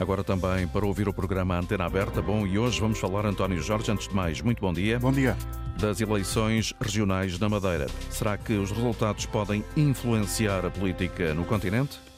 Agora também para ouvir o programa Antena Aberta. Bom, e hoje vamos falar, António Jorge, antes de mais, muito bom dia. Bom dia. Das eleições regionais na Madeira. Será que os resultados podem influenciar a política no continente?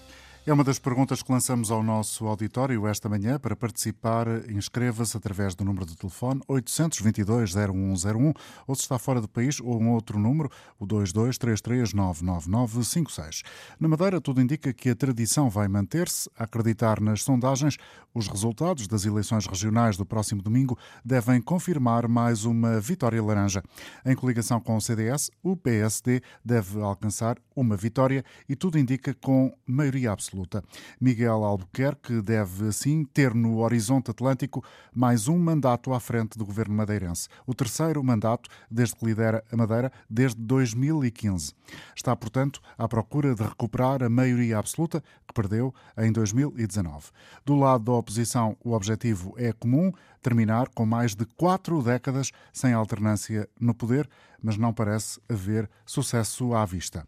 É uma das perguntas que lançamos ao nosso auditório esta manhã. Para participar, inscreva-se através do número de telefone 822-0101 ou se está fora do país, ou um outro número, o 2233-99956. Na Madeira, tudo indica que a tradição vai manter-se. A acreditar nas sondagens, os resultados das eleições regionais do próximo domingo devem confirmar mais uma vitória laranja. Em coligação com o CDS, o PSD deve alcançar uma vitória e tudo indica com maioria absoluta absoluta. Miguel Albuquerque deve, assim, ter no horizonte atlântico mais um mandato à frente do governo madeirense. O terceiro mandato desde que lidera a Madeira desde 2015. Está, portanto, à procura de recuperar a maioria absoluta que perdeu em 2019. Do lado da oposição, o objetivo é comum, terminar com mais de quatro décadas sem alternância no poder, mas não parece haver sucesso à vista.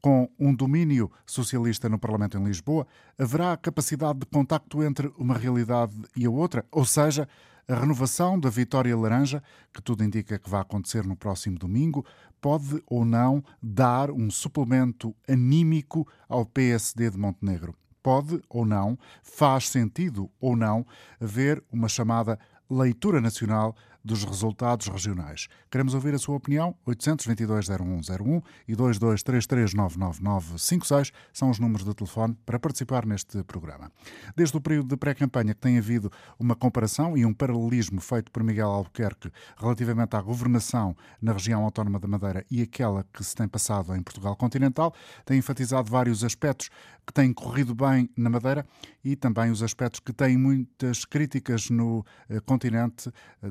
Com um domínio socialista no Parlamento em Lisboa, haverá capacidade de contacto entre uma realidade e a outra, ou seja, a renovação da Vitória Laranja, que tudo indica que vai acontecer no próximo domingo, pode ou não dar um suplemento anímico ao PSD de Montenegro. Pode ou não, faz sentido ou não, haver uma chamada leitura nacional dos resultados regionais. Queremos ouvir a sua opinião. 822-0101 e 2233999956 são os números de telefone para participar neste programa. Desde o período de pré-campanha que tem havido uma comparação e um paralelismo feito por Miguel Albuquerque relativamente à governação na região autónoma da Madeira e aquela que se tem passado em Portugal continental, tem enfatizado vários aspectos que têm corrido bem na Madeira e também os aspectos que têm muitas críticas no eh, continente eh,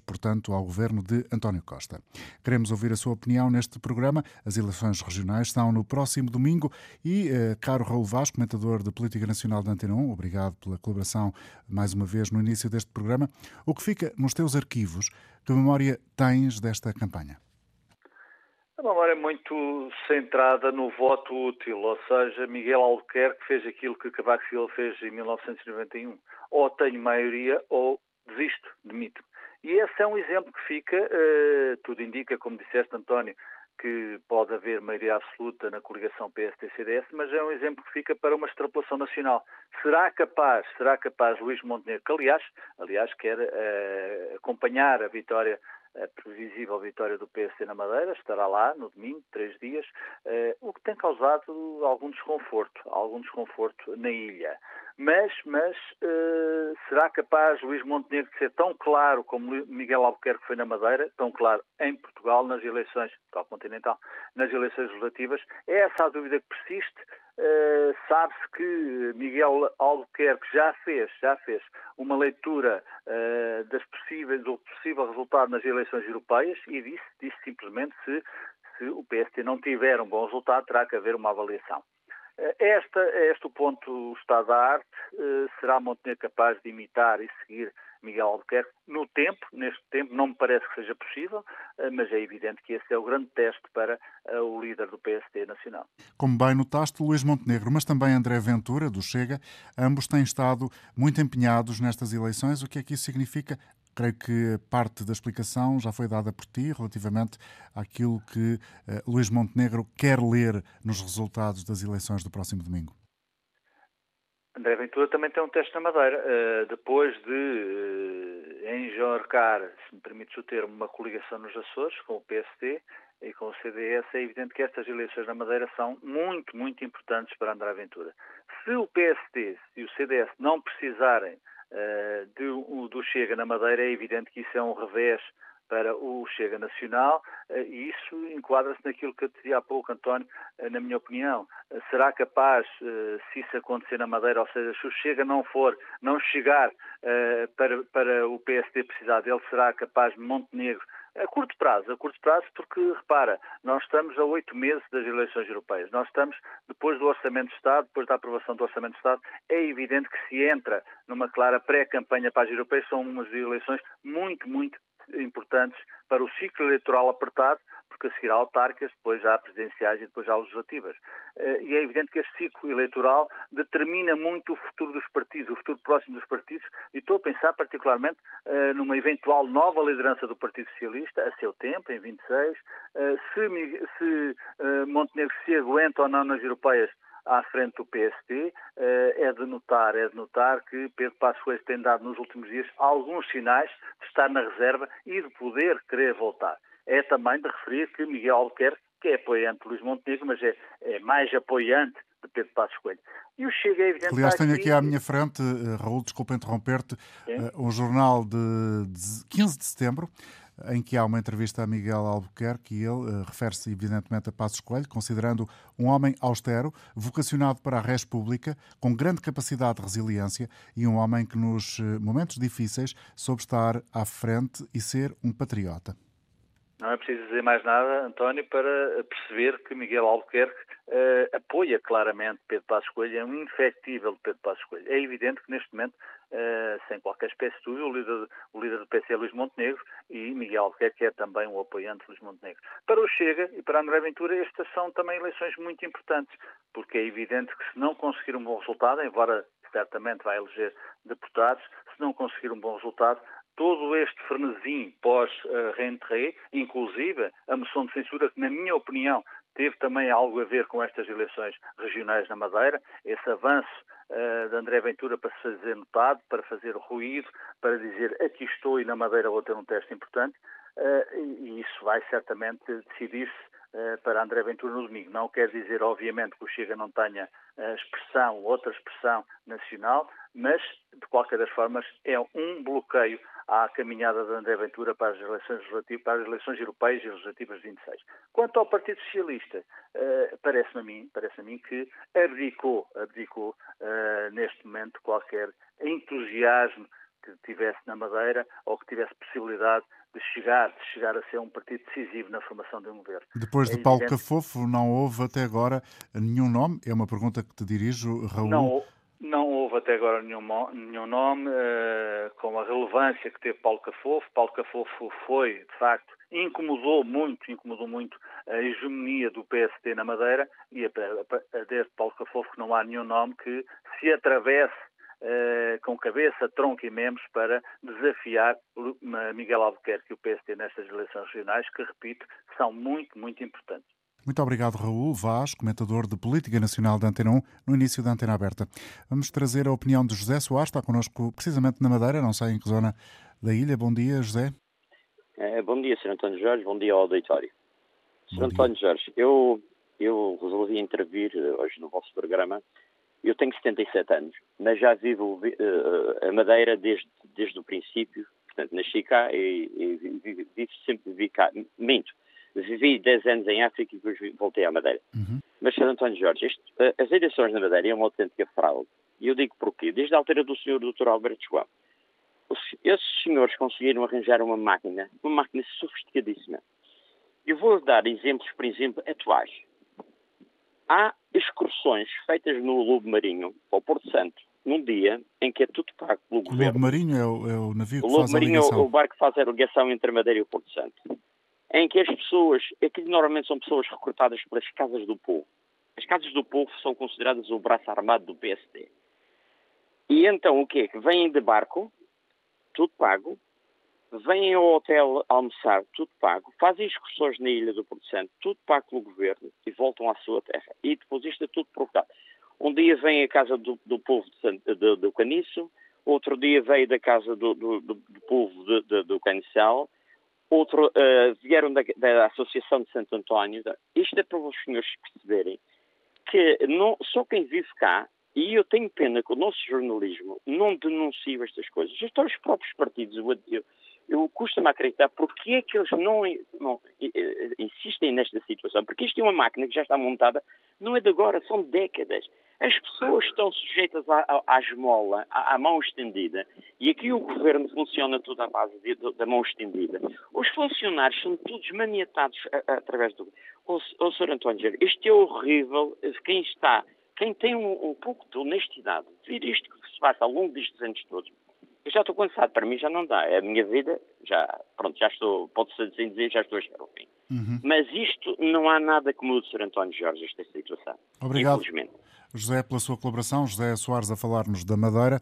portanto, ao governo de António Costa. Queremos ouvir a sua opinião neste programa. As eleições regionais estão no próximo domingo e, eh, caro Raul Vaz, comentador de Política Nacional da Antena 1, obrigado pela colaboração mais uma vez no início deste programa. O que fica nos teus arquivos, que memória tens desta campanha? A memória é muito centrada no voto útil, ou seja, Miguel Albuquerque fez aquilo que Cavaco Silva fez em 1991. Ou tenho maioria ou desisto, demito. E esse é um exemplo que fica, uh, tudo indica, como disseste, António, que pode haver maioria absoluta na coligação PSD-CDS, mas é um exemplo que fica para uma extrapolação nacional. Será capaz, será capaz Luís Montenegro, que aliás, aliás quer uh, acompanhar a vitória a previsível vitória do PSD na Madeira, estará lá no domingo, três dias, uh, o que tem causado algum desconforto, algum desconforto na ilha. Mas, mas será capaz Luís Montenegro de ser tão claro como Miguel Albuquerque foi na Madeira, tão claro em Portugal nas eleições, Portugal continental, nas eleições legislativas? É essa a dúvida que persiste. Uh, Sabe-se que Miguel Albuquerque já fez, já fez uma leitura uh, das possíveis, do possível resultado nas eleições europeias e disse, disse simplesmente se, se o PST não tiver um bom resultado, terá que haver uma avaliação. Esta, este o ponto estado da arte. Eh, será Montenegro capaz de imitar e seguir Miguel Albuquerque no tempo, neste tempo, não me parece que seja possível, eh, mas é evidente que esse é o grande teste para eh, o líder do PSD nacional. Como bem notaste, Luís Montenegro, mas também André Ventura, do Chega, ambos têm estado muito empenhados nestas eleições. O que é que isso significa Creio que parte da explicação já foi dada por ti relativamente àquilo que uh, Luís Montenegro quer ler nos resultados das eleições do próximo domingo. André Ventura também tem um teste na Madeira. Uh, depois de uh, enjorcar, se me permites o termo, uma coligação nos Açores com o PSD e com o CDS, é evidente que estas eleições na Madeira são muito, muito importantes para André Ventura. Se o PSD e o CDS não precisarem uh, do, do Chega na Madeira, é evidente que isso é um revés para o Chega Nacional uh, e isso enquadra-se naquilo que eu te dizia há pouco, António, uh, na minha opinião. será capaz, se isso acontecer na Madeira, ou seja, se o Chega não for, não chegar para, para o PSD precisar dele, será capaz Montenegro a curto prazo, a curto prazo, porque, repara, nós estamos a oito meses das eleições europeias. Nós estamos, depois do Orçamento de Estado, depois da aprovação do Orçamento de Estado, é evidente que se entra numa clara pré-campanha para as europeias. São umas eleições muito, muito importantes para o ciclo eleitoral apertado, porque a seguir há autárquicas, depois há presidenciais e depois há legislativas. Eh, e é evidente que este ciclo eleitoral determina muito o futuro dos partidos, o futuro próximo dos partidos, e estou a pensar particularmente eh, numa eventual nova liderança do Partido Socialista, a seu tempo, em 26, se, se Montenegro se aguenta ou não nas europeias à frente do PST, é de notar, é de notar que Pedro Passos Coelho tem dado nos últimos dias alguns sinais de estar na reserva e de poder querer voltar. É também de referir que Miguel Albuquerque, que é apoiante de Luís Montenegro, mas é, é mais apoiante de Pedro Passos Coelho. E o Chega é evidente... Aliás, tenho aqui à minha frente, uh, Raul, desculpa interromper-te, uh, um jornal de 15 de setembro, em que há uma entrevista a Miguel Albuquerque e ele uh, refere-se evidentemente a Passos Coelho, considerando um homem austero, vocacionado para a res pública, com grande capacidade de resiliência e um homem que nos uh, momentos difíceis soube estar à frente e ser um patriota. Não é preciso dizer mais nada, António, para perceber que Miguel Albuquerque uh, apoia claramente Pedro Passos Coelho, é um infectível Pedro Passos Coelho. É evidente que neste momento, uh, sem qualquer espécie de dúvida, o líder, o líder do PC é Luís Montenegro e Miguel Albuquerque é também um apoiante de Luís Montenegro. Para o Chega e para André Ventura, estas são também eleições muito importantes, porque é evidente que se não conseguir um bom resultado, embora certamente vai eleger deputados, se não conseguir um bom resultado, todo este frenesim pós-rentrée, inclusive a moção de censura, que, na minha opinião, teve também algo a ver com estas eleições regionais na Madeira, esse avanço uh, de André Ventura para se fazer notado, para fazer ruído, para dizer aqui estou e na Madeira vou ter um teste importante, uh, e isso vai certamente decidir-se uh, para André Ventura no domingo. Não quer dizer, obviamente, que o Chega não tenha expressão, outra expressão nacional, mas, de qualquer das formas, é um bloqueio à caminhada de André Ventura para as eleições para as eleições europeias e legislativas de 26. Quanto ao Partido Socialista, uh, parece-me a mim, parece a mim que abdicou, abdicou uh, neste momento qualquer entusiasmo que tivesse na Madeira ou que tivesse possibilidade de chegar, de chegar a ser um partido decisivo na formação de um governo. Depois de é Paulo evidente... Cafofo, não houve até agora nenhum nome? É uma pergunta que te dirijo, Raul. Não, não houve até agora nenhum, nenhum nome uh, com a relevância que teve Paulo Cafofo. Paulo Cafofo foi, de facto, incomodou muito, incomodou muito a hegemonia do PSD na Madeira e a, a, a desde Paulo Cafofo que não há nenhum nome que se atravesse uh, com cabeça, tronco e membros para desafiar Miguel Albuquerque e o PSD nestas eleições regionais, que, repito, são muito, muito importantes. Muito obrigado, Raul Vaz, comentador de Política Nacional da Antena 1, no início da Antena Aberta. Vamos trazer a opinião de José Soares, está connosco precisamente na Madeira, não sei em que zona da ilha. Bom dia, José. É, bom dia, Sr. António Jorge, bom dia ao auditório. Sr. António Jorge, eu, eu resolvi intervir hoje no vosso programa. Eu tenho 77 anos, mas já vivo uh, a Madeira desde, desde o princípio, portanto, nasci cá e, e vivo, vivo sempre vivi cá. Minto, vivi 10 anos em África e depois voltei à Madeira. Uhum. Mas, Sr. António Jorge, isto, eh, as eleições na Madeira é uma autêntica fraude. E eu digo porquê. Desde a altura do Sr. Dr. Alberto João, esses senhores conseguiram arranjar uma máquina, uma máquina sofisticadíssima. Eu vou dar exemplos, por exemplo, atuais. Há excursões feitas no Lobo Marinho, ao Porto Santo, num dia em que é tudo pago pelo o governo. O Lobo Marinho é o, é o navio que o faz Lobo Marinho a ligação. é o barco que faz a ligação entre a Madeira e o Porto Santo em que as pessoas, aqui normalmente são pessoas recrutadas pelas casas do povo. As casas do povo são consideradas o braço armado do PSD. E então o quê? Vêm de barco, tudo pago, vêm ao hotel almoçar, tudo pago, fazem excursões na Ilha do Porto Santo, tudo pago pelo governo e voltam à sua terra. E depois isto é tudo provocado. Um dia vem à casa do, do povo de, do Caniço, outro dia veio da casa do, do, do povo de, do Canicel, Outro, uh, vieram da, da, Associação de Santo António. Isto é para os senhores perceberem que não, só quem vive cá, e eu tenho pena que o nosso jornalismo não denuncia estas coisas. Até os próprios partidos, eu custa-me acreditar porque é que eles não, não, insistem nesta situação. Porque isto é uma máquina que já está montada, não é de agora, são décadas. As pessoas estão sujeitas à, à, à esmola, à, à, mão estendida. E aqui o governo funciona tudo à base de, de, da mão estendida. Os funcionários são todos maniatados através do. O, o Sr. António isto é horrível. Quem está, quem tem um, um pouco de honestidade, de ver isto que se passa ao longo destes anos todos, eu já estou cansado, para mim já não dá. É a minha vida, já, pronto, já estou, pode-se assim dizer, já estou a chegar ao fim. Uhum. Mas isto não há nada que mude, Sr. António Jorge, esta situação. Obrigado. José, pela sua colaboração. José Soares a falar-nos da Madeira,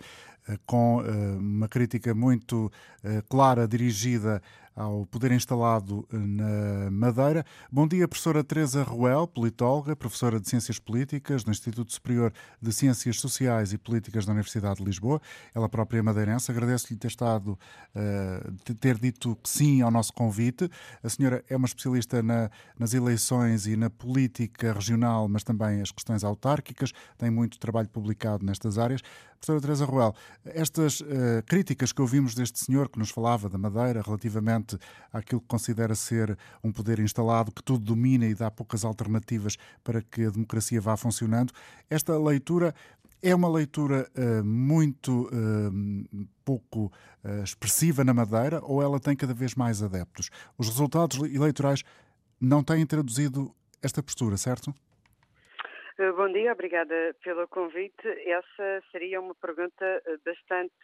eh, com eh, uma crítica muito eh, clara dirigida ao poder instalado na Madeira. Bom dia, professora Teresa Ruel, politóloga, professora de Ciências Políticas do Instituto Superior de Ciências Sociais e Políticas da Universidade de Lisboa. Ela própria é madeirense. Agradeço-lhe ter estado, uh, ter dito que sim ao nosso convite. A senhora é uma especialista na, nas eleições e na política regional, mas também as questões autárquicas. Tem muito trabalho publicado nestas áreas. Professora Teresa Ruel, estas uh, críticas que ouvimos deste senhor que nos falava da Madeira relativamente àquilo que considera ser um poder instalado que tudo domina e dá poucas alternativas para que a democracia vá funcionando, esta leitura é uma leitura uh, muito uh, pouco uh, expressiva na Madeira ou ela tem cada vez mais adeptos? Os resultados eleitorais não têm traduzido esta postura, certo? Bom dia, obrigada pelo convite. Essa seria uma pergunta bastante.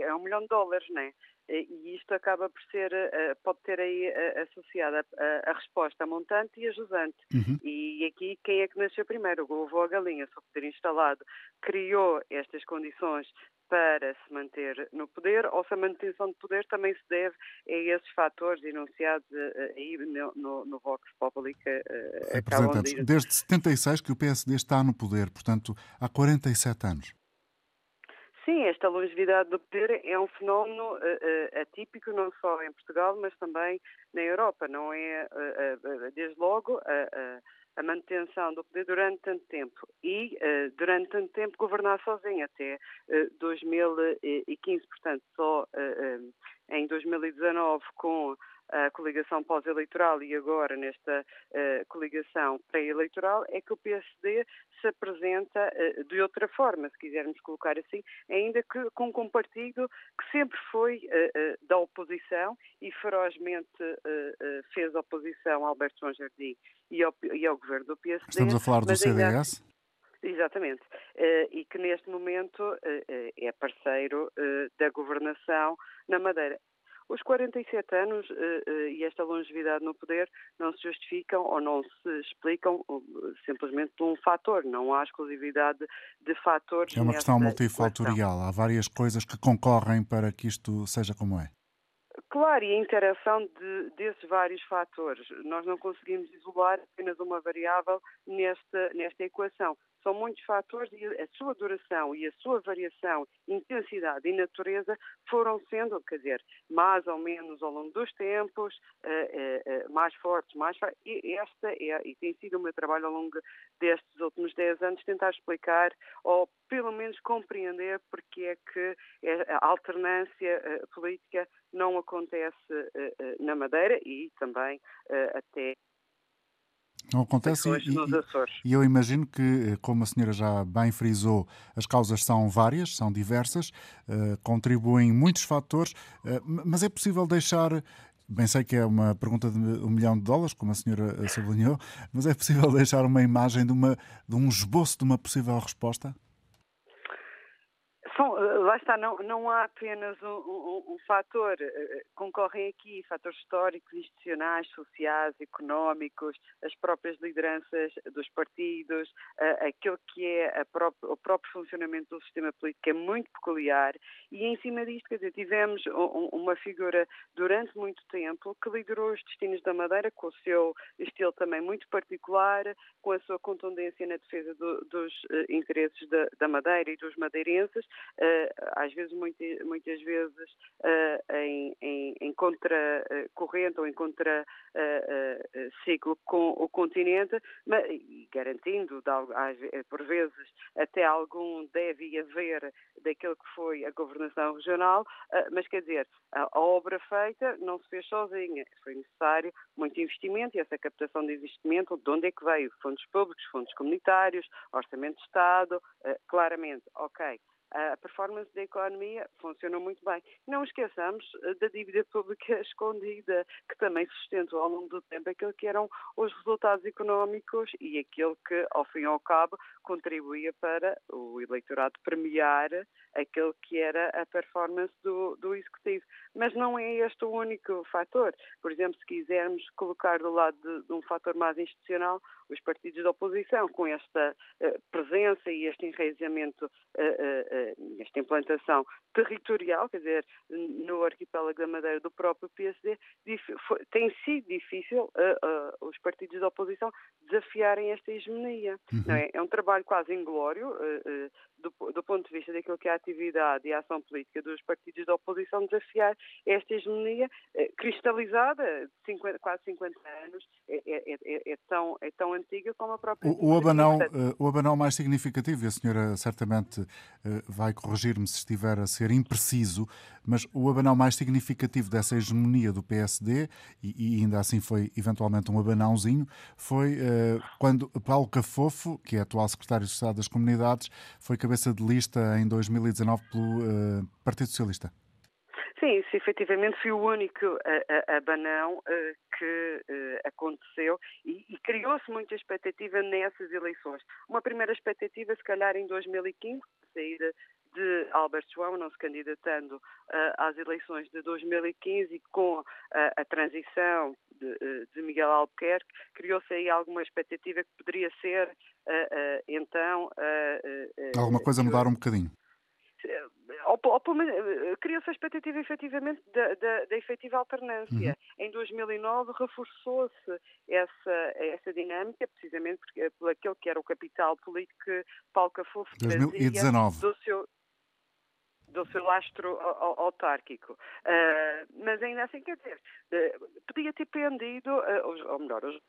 É um milhão de dólares, não é? E isto acaba por ser, pode ter aí associada a, resposta a montante e a jusante. Uhum. E aqui, quem é que nasceu primeiro? O ovo ou a galinha? Se o poder instalado criou estas condições para se manter no poder ou se a manutenção de poder também se deve a esses fatores enunciados eh, aí no, no, no Vox Populi que Representantes, de... desde 76 que o PSD está no poder, portanto há 47 anos. Sim, esta longevidade do poder é um fenómeno uh, uh, atípico não só em Portugal, mas também na Europa. Não é, uh, desde logo, a manutenção do poder durante tanto tempo e, durante tanto tempo, governar sozinho até uh, 2015. Portanto, só em 2019, com a coligação pós-eleitoral e agora nesta uh, coligação pré-eleitoral, é que o PSD se apresenta uh, de outra forma, se quisermos colocar assim, ainda que com um partido que sempre foi uh, da oposição e ferozmente fez oposição a Alberto João Jardim e ao, e ao governo do PSD. Estamos a falar do CDS? Ainda... Exatamente. E que neste momento é parceiro da governação na Madeira. Os 47 anos e esta longevidade no poder não se justificam ou não se explicam simplesmente por um fator. Não há exclusividade de fatores. É uma questão multifatorial. Há várias coisas que concorrem para que isto seja como é. Claro, e a interação de, desses vários fatores. Nós não conseguimos isolar apenas uma variável nesta, nesta equação são muitos fatores e a sua duração e a sua variação, intensidade e natureza foram sendo, quer dizer, mais ou menos ao longo dos tempos, uh, uh, mais fortes, mais fortes. E esta é, e tem sido o meu trabalho ao longo destes últimos 10 anos, tentar explicar ou pelo menos compreender porque é que a alternância política não acontece na Madeira e também até não acontece e, e, eu imagino que, eh, como a senhora já bem frisou, as causas são várias, são diversas, uh, contribuem muitos fatores, uh, mas é possível deixar Bem, sei que é uma pergunta de um milhão de dólares, como a senhora sublinhou, mas é possível deixar uma imagem de, uma, de um esboço de uma possível resposta? São, está, não, não há apenas um, um, um, fator, eh, eh, concorrem aqui fatores históricos, institucionais, sociais, económicos, as próprias lideranças dos partidos, uh, aquilo que é o próprio funcionamento do sistema político é muito peculiar e em cima disto, quer dizer, tivemos um, uma figura durante muito tempo que liderou os destinos da Madeira com o seu estilo também muito particular, com a sua contundência na defesa do, dos interesses da, da Madeira e dos madeirenses, às vezes, muitas, muitas vezes, uh, em, em, em contracorrente ou em contra-ciclo com o continente, mas, garantindo, por vezes, até algum deve haver daquilo que foi a governação regional, mas quer dizer, a, a obra feita não se fez sozinha, foi necessário muito investimento e essa captação de investimento, de onde é que veio? Fundos públicos, fundos comunitários, orçamento de Estado, claramente, ok a performance da economia funciona muito bem. Não esqueçamos eh, da dívida pública escondida, que também sustentou ao longo do tempo aquilo que eram os resultados económicos e aquilo que, ao fim e ao cabo, contribuía para o eleitorado premiar aquilo que era a performance do, do executivo. mas não é este o único fator. Por exemplo, se quisermos colocar do lado de, de um fator mais institucional, os partidos da oposição, com esta uh, presença e este enraizamento, uh, uh, esta implantação territorial, quer dizer, no arquipélago da Madeira do próprio PSD, tem sido difícil os partidos da oposição desafiarem esta hegemonia. Uhum. É? é? um trabalho quase inglório, do, do, ponto de vista daquilo que é a atividade e a ação política dos partidos da oposição, desafiar esta hegemonia cristalizada de 50, quase 50 anos, é, é, é, é, tão, é tão antiga como a própria. O, o abanão, uh, o abanão mais significativo, e a senhora certamente uh, vai corrigir-me se estiver a ser impreciso, mas o abanão mais significativo dessa hegemonia do PSD, e, e ainda assim foi eventualmente um abanãozinho, foi uh, quando Paulo Cafofo, que é atual secretário de Estado das Comunidades, foi cabeça de lista em 2019 pelo Partido Socialista. Sim, isso efetivamente foi o único abanão que aconteceu e, e criou-se muita expectativa nessas eleições. Uma primeira expectativa, se calhar, em 2015, a saída de Albert João não se candidatando uh, às eleições de 2015 e com uh, a transição de, de Miguel Albuquerque, criou-se aí alguma expectativa que poderia ser, então... Alguma coisa mudar um bocadinho ou, ou, eh, criou-se a expectativa efetivamente da, da, da efetiva alternância. Uhum. Em 2009 reforçou-se essa, essa dinâmica, precisamente porque, por aquele que era o capital político que Paulo Cafufo 2019. do seu do seu lastro autárquico. Uh, mas ainda assim, quer dizer, uh, podia ter pendido, uh, ou melhor, os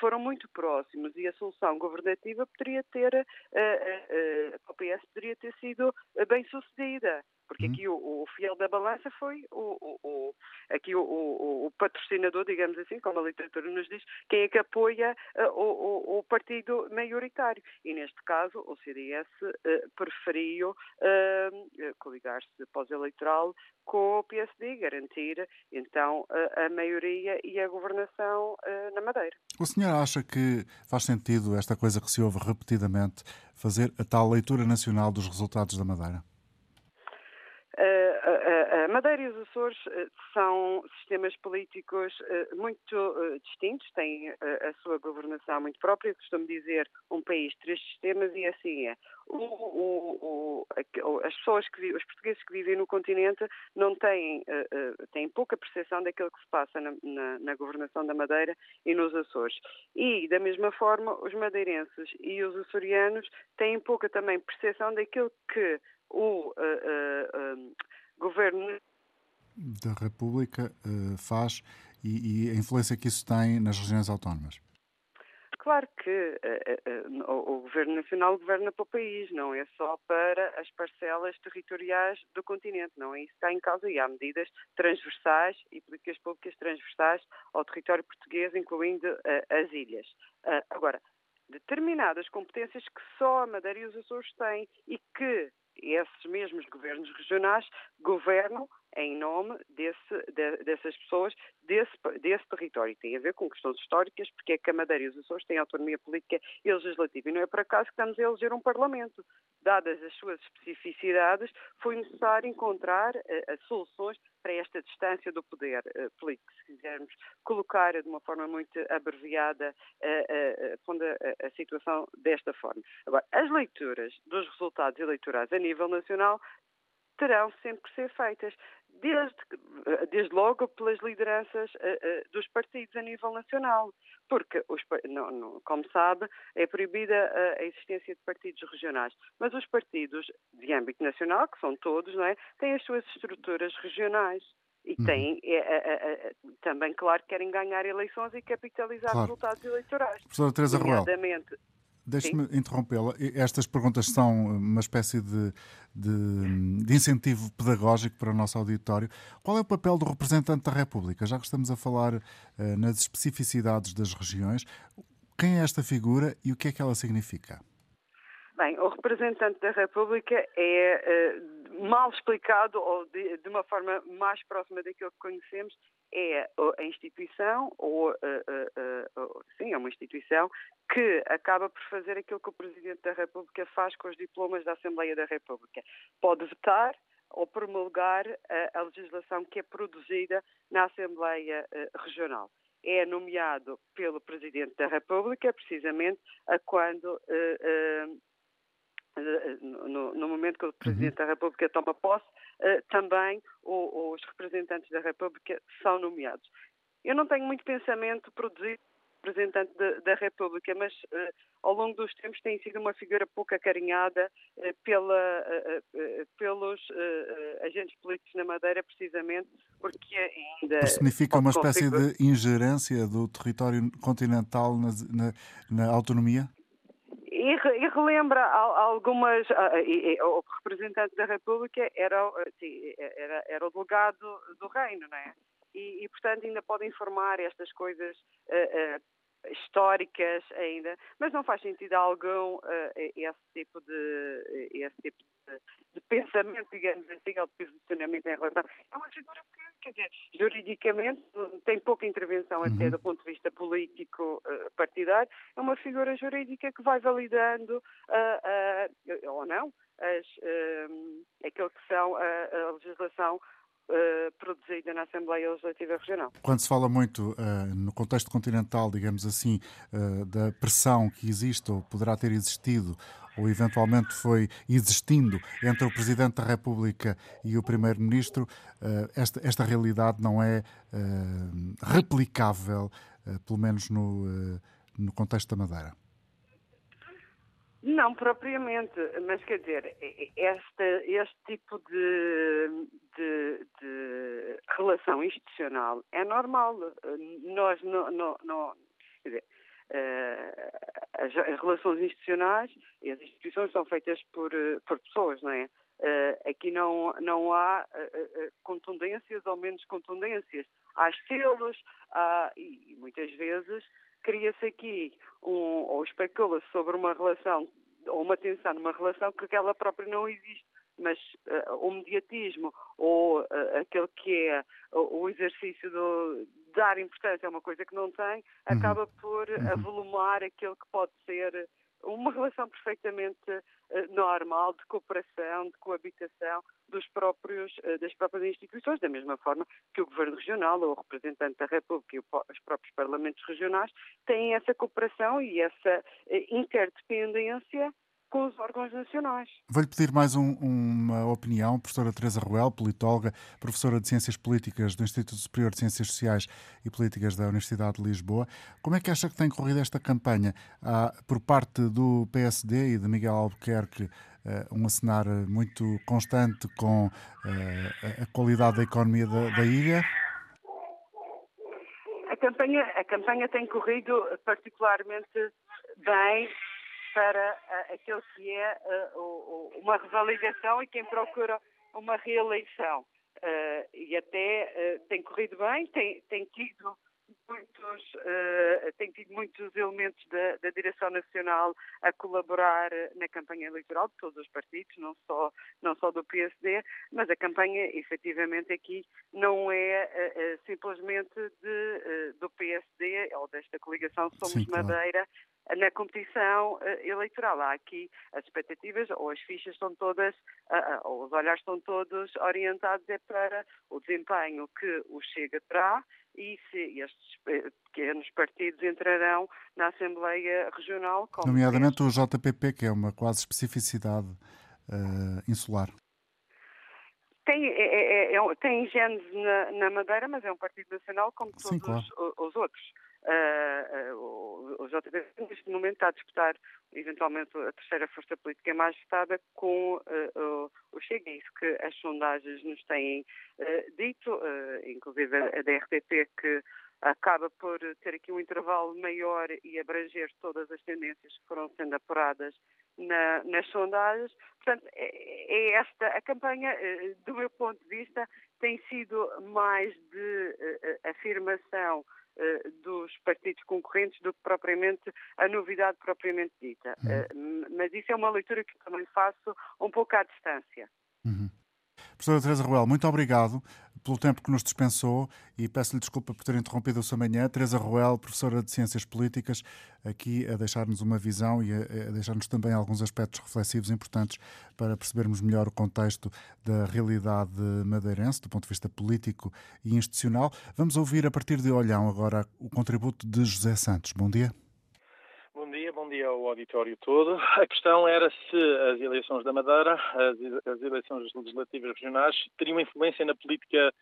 foram muito próximos e a solução governativa poderia ter, uh, uh, uh, o PS poderia ter sido bem sucedida. Porque uhum. aqui o, o, fiel da balança foi o, o, aqui o, patrocinador, digamos assim, como a literatura nos diz, quem é que apoia uh, o, partido maioritário. E neste caso o CDS uh, preferiu uh, coligar-se pós-eleitoral com o PSD, garantir então a maioria e a governação na Madeira. O senhor acha que faz sentido esta coisa que se ouve repetidamente, fazer a tal leitura nacional dos resultados da Madeira? A Madeira e os Açores eh, são sistemas políticos eh, muito eh, distintos, têm a sua governação muito própria. costumo dizer um país, três sistemas, e assim é. O, o, o, as pessoas que os portugueses que vivem no continente não têm, têm pouca percepção daquilo que se passa na, na, na governação da Madeira e nos Açores. E, da mesma forma, os madeirenses e os açorianos têm pouca também percepção daquilo que o uh, uh, governo da República uh, faz e, e, a influência que isso tem nas regiões autónomas. Claro que o, o Governo Nacional governa para o país, não é só para as parcelas territoriais do continente, não é isso que está em causa e há medidas transversais e políticas públicas transversais ao território português, incluindo as ilhas. agora, determinadas competências que só a Madeira e os Açores têm e que esses mesmos governos regionais governam em nome desse, de, dessas pessoas, desse, desse território. Tem a ver com questões históricas, porque é que a Madeira e os Açores têm autonomia política e legislativa. E não é por acaso que estamos a eleger um Parlamento. Dadas as suas especificidades, foi necessário encontrar uh, soluções para esta distância do poder político. Se quisermos colocar de uma forma muito abreviada uh, a, a situação desta forma. Agora, as leituras dos resultados eleitorais a nível nacional terão sempre que ser feitas desde, desde logo pelas lideranças uh, uh, dos partidos a nível nacional, porque, os, não, não, como sabe, é proibida a, a, existência de partidos regionais, mas os partidos de âmbito nacional, que são todos, não é, têm as suas estruturas regionais. E uhum. têm é, é, é, também, claro, querem ganhar eleições e capitalizar claro. resultados eleitorais. Professora Teresa Ruel. Deixe-me interrompê-la. Estas perguntas são uma espécie de, de, de, incentivo pedagógico para o nosso auditório. Qual é o papel do representante da República? Já que estamos a falar uh, nas especificidades das regiões, quem é esta figura e o que é que ela significa? Bem, o representante da República é uh, mal explicado ou de, de, uma forma mais próxima daquilo que conhecemos, é a instituição, ou uh, uh, sim, é uma instituição que acaba por fazer aquilo que o Presidente da República faz com os diplomas da Assembleia da República. Pode vetar, ou promulgar a, a legislação que é produzida na Assembleia Regional é nomeado pelo Presidente da República, precisamente a quando, uh, uh, no, no, momento que o Presidente uhum. da República toma posse, uh, também o, os representantes da República são nomeados. Eu não tenho muito pensamento produzido representante de, da República, mas uh, ao longo dos tempos tem sido uma figura pouco acarinhada uh, pela, pelos agentes políticos na Madeira, precisamente porque ainda. Significa uma espécie de ingerência do território continental na, na, na autonomia? E, relembra algumas. E, e, o representante da República era, sim, era, era o delegado do reino, não é? e, e, portanto, ainda pode informar estas coisas uh, uh, históricas ainda, mas não faz sentido algum uh, esse tipo de esse tipo de, de, pensamento, digamos assim, ou de posicionamento em relação. É uma figura que, quer dizer, juridicamente tem pouca intervenção até uhum. do ponto de vista político uh, partidário, é uma figura jurídica que vai validando uh, ou não as, aquilo que são a, a legislação uh, produzida na Assembleia Legislativa Regional. Quando se fala muito uh, no contexto continental, digamos assim, uh, da pressão que existe ou poderá ter existido ou eventualmente foi existindo entre o Presidente da República e o Primeiro-Ministro, esta, esta realidade não é replicável, pelo menos no, no contexto da Madeira. Não propriamente, mas quer dizer, este, este tipo de, de, de relação institucional é normal. Nós não, não, não quer dizer, uh, as, as, relações institucionais e as instituições são feitas por, por pessoas, não é? Uh, aqui não, não há uh, contundências ou menos contundências. Há selos há, e muitas vezes cria-se aqui um, ou especula-se sobre uma relação ou uma tensão numa relação que aquela própria não existe. Mas uh, o mediatismo ou uh, aquele que é o, o exercício de dar importância a uma coisa que não tem, uhum. acaba por uhum. avolumar aquilo que pode ser uma relação perfeitamente normal de cooperação, de coabitação dos próprios, uh, das próprias instituições, da mesma forma que o Governo Regional ou o representante da República e os próprios parlamentos regionais têm essa cooperação e essa uh, interdependência com os órgãos nacionais. Vou-lhe pedir mais um, uma opinião, professora Teresa Ruel, politóloga, professora de Ciências Políticas do Instituto Superior de Ciências Sociais e Políticas da Universidade de Lisboa. Como é que acha que tem corrido esta campanha? Há, por parte do PSD e de Miguel Albuquerque uh, um acenar muito constante com uh, a qualidade da economia da, da ilha? A campanha, a campanha tem corrido particularmente bem para uh, aquele que é uh, uma revalidação e quem procura uma reeleição. Uh, e até tem corrido bem, tem, tem tido muitos, tem tido muitos elementos da, da, Direção Nacional a colaborar na campanha eleitoral de todos os partidos, não só, não só do PSD, mas a campanha efetivamente aqui não é simplesmente de, do PSD ou desta coligação Somos Sim, claro. Madeira na competição eleitoral. Há aqui as expectativas ou as fichas estão todas, ou os olhares estão todos orientados é para o desempenho que o Chega terá e se estes pequenos partidos entrarão na Assembleia Regional. Nomeadamente o JPP, que é uma quase especificidade uh, insular. Tem, é, é, é, é tem genes na, na, Madeira, mas é um partido nacional como todos Sim, claro. os, os outros. O, JP neste momento está a disputar eventualmente a terceira força política mais votada com o Chega, é isso que as sondagens nos têm dito, inclusive a da RTP que acaba por ter aqui um intervalo maior e abranger todas as tendências que foram sendo apuradas na, nas sondagens. Portanto, é, é esta a campanha, do meu ponto de vista, tem sido mais de afirmação eh, dos partidos concorrentes do que propriamente a novidade propriamente dita. Uhum. mas isso é uma leitura que também faço um pouco à distância. Uhum. Professora Teresa Ruel, muito obrigado pelo tempo que nos dispensou e peço-lhe desculpa por ter interrompido a sua manhã. Teresa Ruel, professora de Ciências Políticas, aqui a deixar-nos uma visão e a, a deixar-nos também alguns aspectos reflexivos importantes para percebermos melhor o contexto da realidade madeirense, do ponto de vista político e institucional. Vamos ouvir a partir de Olhão agora o contributo de José Santos. Bom dia. Dia, ao auditório todo. A questão era se as eleições da Madeira, as, as eleições legislativas regionais, teriam influência na política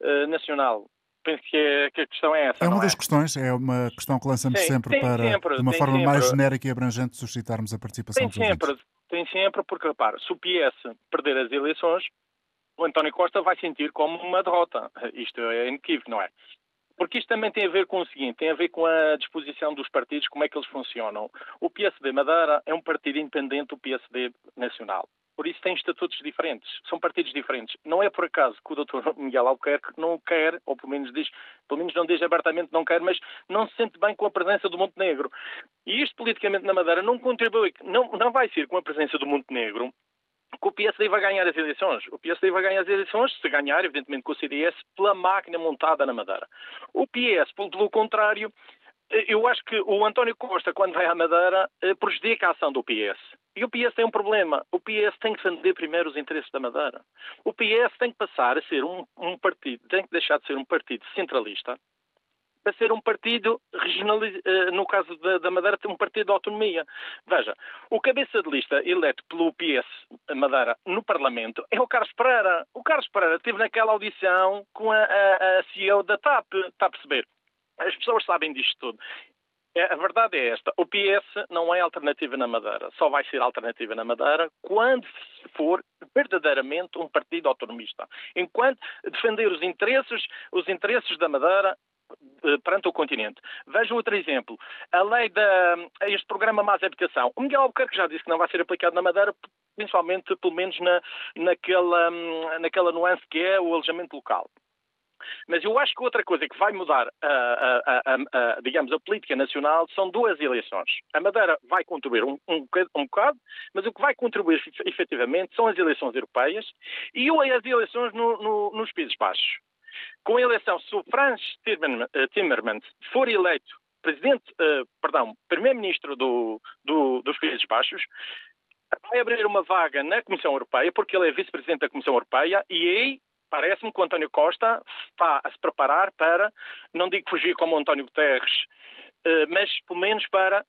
uh, nacional penso que, é, que, a questão é essa. É uma das é? questões, é uma questão que lançamos Sim, sempre para, sempre, de uma forma sempre. mais genérica e abrangente, suscitarmos a participação tem dos sempre, ouvintes. Tem sempre, porque repara, se o PS perder as eleições, o António Costa vai sentir como uma derrota. Isto é inequívoco, não é? Porque isto também tem a ver com o seguinte, tem a ver com a disposição dos partidos, como é que eles funcionam. O PSD Madeira é um partido independente do PSD Nacional. Por isso tem estatutos diferentes, são partidos diferentes. Não é por acaso que o Dr. Miguel Albuquerque não quer, ou pelo menos diz, pelo menos não diz abertamente não quer, mas não se sente bem com a presença do Montenegro. E isto politicamente na Madeira não contribui, não, não vai ser com a presença do Montenegro que o PSD vai ganhar as eleições. O PSD vai ganhar as eleições, se ganhar, evidentemente, com o CDS, pela máquina montada na Madeira. O PS, pelo contrário, eu acho que o António Costa, quando vai à Madeira, eh, prejudica a ação do PS. E o PS tem um problema. O PS tem que defender primeiro os interesses da Madeira. O PS tem que passar a ser um, um partido, tem que deixar de ser um partido centralista para ser um partido regionalista, eh, no caso da, Madeira, um partido de autonomia. Veja, o cabeça de lista eleito pelo PS Madeira no Parlamento é o Carlos Pereira. O Carlos Pereira esteve naquela audição com a, a, a CEO da TAP, está a perceber? As pessoas sabem disto tudo. É, a verdade é esta: o PS não é alternativa na Madeira. Só vai ser alternativa na Madeira quando for verdadeiramente um partido autonomista. Enquanto defender os interesses, os interesses da Madeira perante o continente. Veja outro exemplo. A lei da este programa Mais Habitação. O Miguel Albuquerque já disse que não vai ser aplicado na Madeira, principalmente, pelo menos, na, naquela, hum, naquela nuance que é o alojamento local. Mas eu acho que outra coisa que vai mudar, a, a, a, digamos, a política nacional são duas eleições. A Madeira vai contribuir um, um, um bocado, mas o que vai contribuir efetivamente são as eleições europeias e as eleições no, no, nos Países Baixos. Com a eleição, se o Franz eh, Timmermans for eleito presidente, uh, perdão, primeiro-ministro do, do, dos Países Baixos, vai abrir uma vaga na Comissão Europeia, porque ele é vice-presidente da Comissão Europeia, e aí parece-me que o António Costa está a se preparar para, não digo fugir como o António Guterres, eh, mas pelo menos para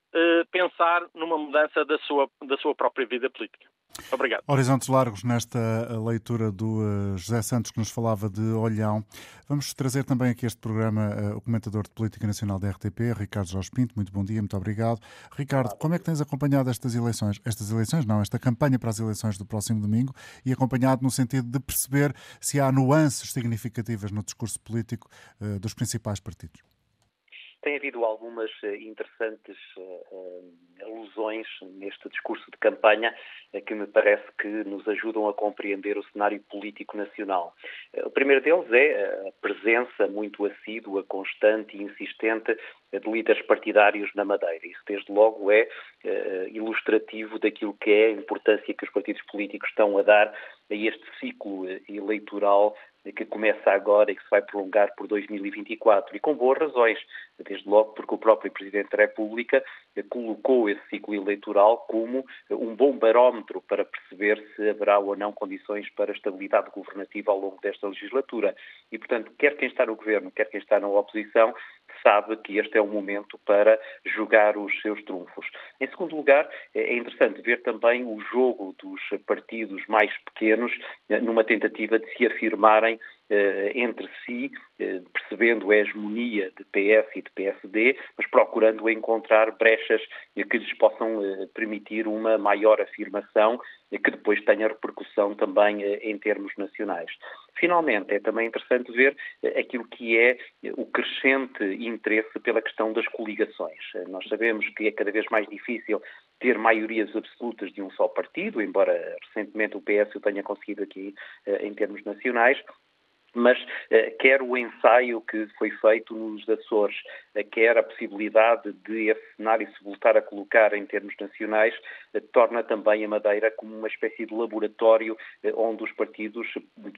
pensar numa mudança da sua, da sua própria vida política. Obrigado. Horizontes largos nesta leitura do eh, José Santos que nos falava de Olhão. Vamos trazer também aqui este programa o comentador de Política Nacional da RTP, Ricardo Jorge Pinto. Muito bom dia, muito obrigado. Ricardo, como é que tens acompanhado estas eleições? Estas eleições, não, esta campanha para as eleições do próximo domingo e acompanhado no sentido de perceber se há nuances significativas no discurso político dos principais partidos? Tem havido algumas eh, interessantes uh, alusões neste discurso de campanha que me parece que nos ajudam a compreender o cenário político nacional. O primeiro deles é a presença muito assídua, constante e insistente de líderes partidários na Madeira. Isso, desde logo, é ilustrativo daquilo que é a importância que os partidos políticos estão a dar a este ciclo eleitoral que começa agora e que se vai prolongar por 2024 e com boas razões, desde logo porque o próprio Presidente da República colocou esse ciclo eleitoral como um bom barómetro para perceber se haverá ou não condições para estabilidade governativa ao longo desta legislatura. E, portanto, quer quem está no governo, quer quem está na oposição, sabe que este é o momento para jogar os seus trunfos. Em segundo lugar, é interessante ver também o jogo dos partidos mais pequenos eh, numa tentativa de se afirmarem entre si, eh, percebendo a hegemonia de PS e de PSD, mas procurando encontrar brechas que lhes possam permitir uma maior afirmação que depois tenha repercussão também em termos nacionais. Finalmente, é também interessante ver aquilo que é o crescente interesse pela questão das coligações. Nós sabemos que é cada vez mais difícil ter maiorias absolutas de um só partido, embora recentemente o PS o tenha conseguido aqui em termos nacionais, mas eh, quer o ensaio que foi feito nos Açores, eh, quer a possibilidade de esse cenário se voltar a colocar em termos nacionais, eh, torna também a Madeira como uma espécie de laboratório onde os partidos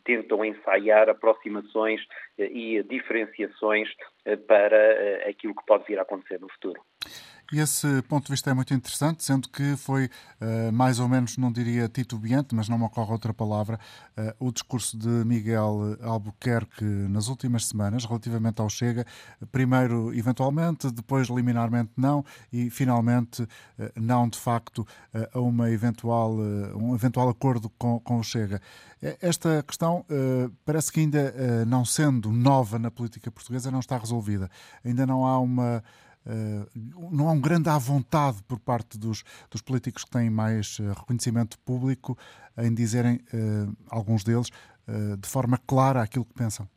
tentam ensaiar aproximações e diferenciações para aquilo que pode vir a acontecer no futuro. E esse ponto de vista é muito interessante, sendo que foi uh, mais ou menos, não diria titubeante, mas não me ocorre outra palavra, uh, o discurso de Miguel Albuquerque nas últimas semanas relativamente ao Chega. Primeiro, eventualmente, depois, liminarmente, não, e finalmente, uh, não de facto a uma eventual, um eventual acordo com, com o Chega. Esta questão parece que ainda não sendo nova na política portuguesa, não está resolvida. Ainda não há uma eh, não há um grande à vontade por parte dos, dos políticos que têm mais eh, reconhecimento público em dizerem, eh, alguns deles, de forma clara aquilo que pensam.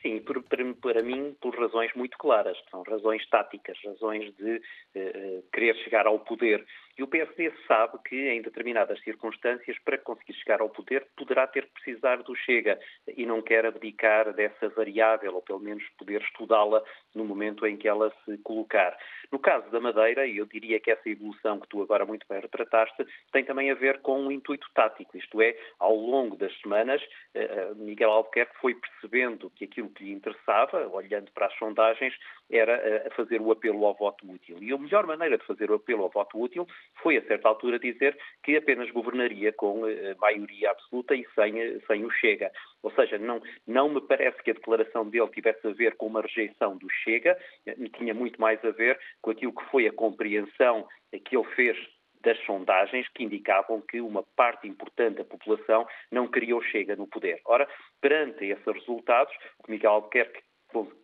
Sim, por, para, mim, por razões muito claras. São razões táticas, razões de uh, querer chegar ao poder. E o PSD sabe que, em determinadas circunstâncias, para conseguir chegar ao poder, poderá ter que precisar do Chega e não quer abdicar dessa variável, ou pelo menos poder estudá-la no momento em que ela se colocar. No caso da Madeira, eu diria que essa evolução que tu agora muito bem retrataste, tem também a ver com um intuito tático, isto é, ao longo das semanas, eh, eh, Miguel Albuquerque foi percebendo que aquilo que lhe interessava, olhando para as sondagens, era eh, fazer o apelo ao voto útil. E a melhor maneira de fazer o apelo ao voto útil foi, a certa altura, dizer que apenas governaria com eh, maioria absoluta e sem, eh, sem o Chega. Ou seja, não, não me parece que a declaração dele tivesse a ver com uma rejeição do Chega, eh, tinha muito mais a ver com aquilo que foi a compreensão que ele fez das sondagens que indicavam que uma parte importante da população não queria o Chega no poder. Ora, perante esses resultados, o que Miguel Albuquerque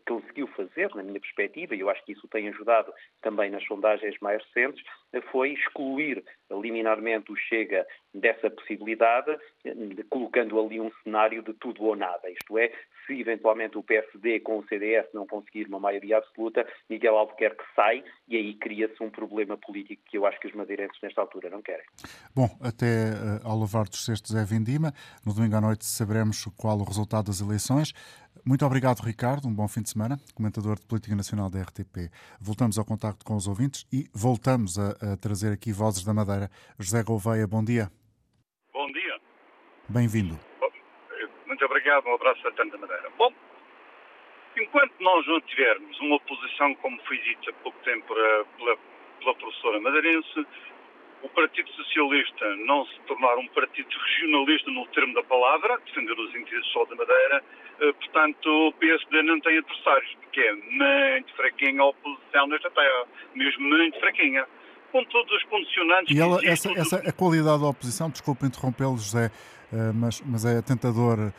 conseguiu fazer, na minha perspectiva, e eu acho que isso tem ajudado também nas sondagens mais recentes, foi excluir liminarmente o Chega dessa possibilidade, colocando ali um cenário de tudo ou nada. Isto é, se eventualmente o PSD com o CDS não conseguir uma maioria absoluta, Miguel Albuquerque sai e aí cria-se um problema político que eu acho que os madeirenses nesta altura não querem. Bom, até uh, ao levar dos cestos é vindima. No domingo à noite saberemos qual o resultado das eleições. Muito obrigado, Ricardo. Um bom fim de semana. Comentador de Política Nacional da RTP. Voltamos ao contacto com os ouvintes e voltamos a, a trazer aqui vozes da Madeira. José Gouveia, bom dia. Bom dia. Bem-vindo. Muito obrigado. Um abraço a tanta Madeira. Bom, enquanto nós não tivermos uma posição, como foi dito há pouco tempo pela, pela professora madeirense, o Partido Socialista não se tornar um partido regionalista no termo da palavra, defender os interesses só da Madeira, eh, portanto o PSD não tem adversários, porque é muito fraquinha a oposição nesta terra, mesmo muito fraquinha. Com todos os condicionantes. E ela, essa, essa, a qualidade da oposição, desculpe interrompê-lo, José, eh, mas, mas é tentador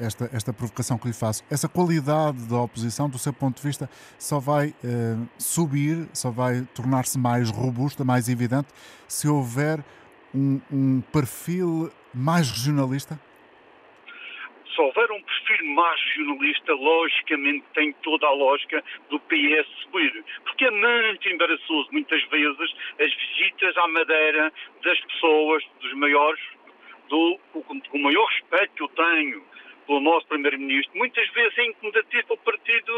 esta, esta provocação que lhe faço. Essa qualidade da oposição, do seu ponto de vista, só vai uh, subir, só vai tornar-se mais robusta, mais evidente, se houver um, um perfil mais regionalista? se houver um perfil mais regionalista, logicamente tem toda a lógica do PS subir. Porque é muito embaraçoso, muitas vezes, as visitas à Madeira das pessoas, dos maiores com, o maior respeito que eu tenho pelo nosso Primeiro-Ministro, muitas vezes é incomodativo o Partido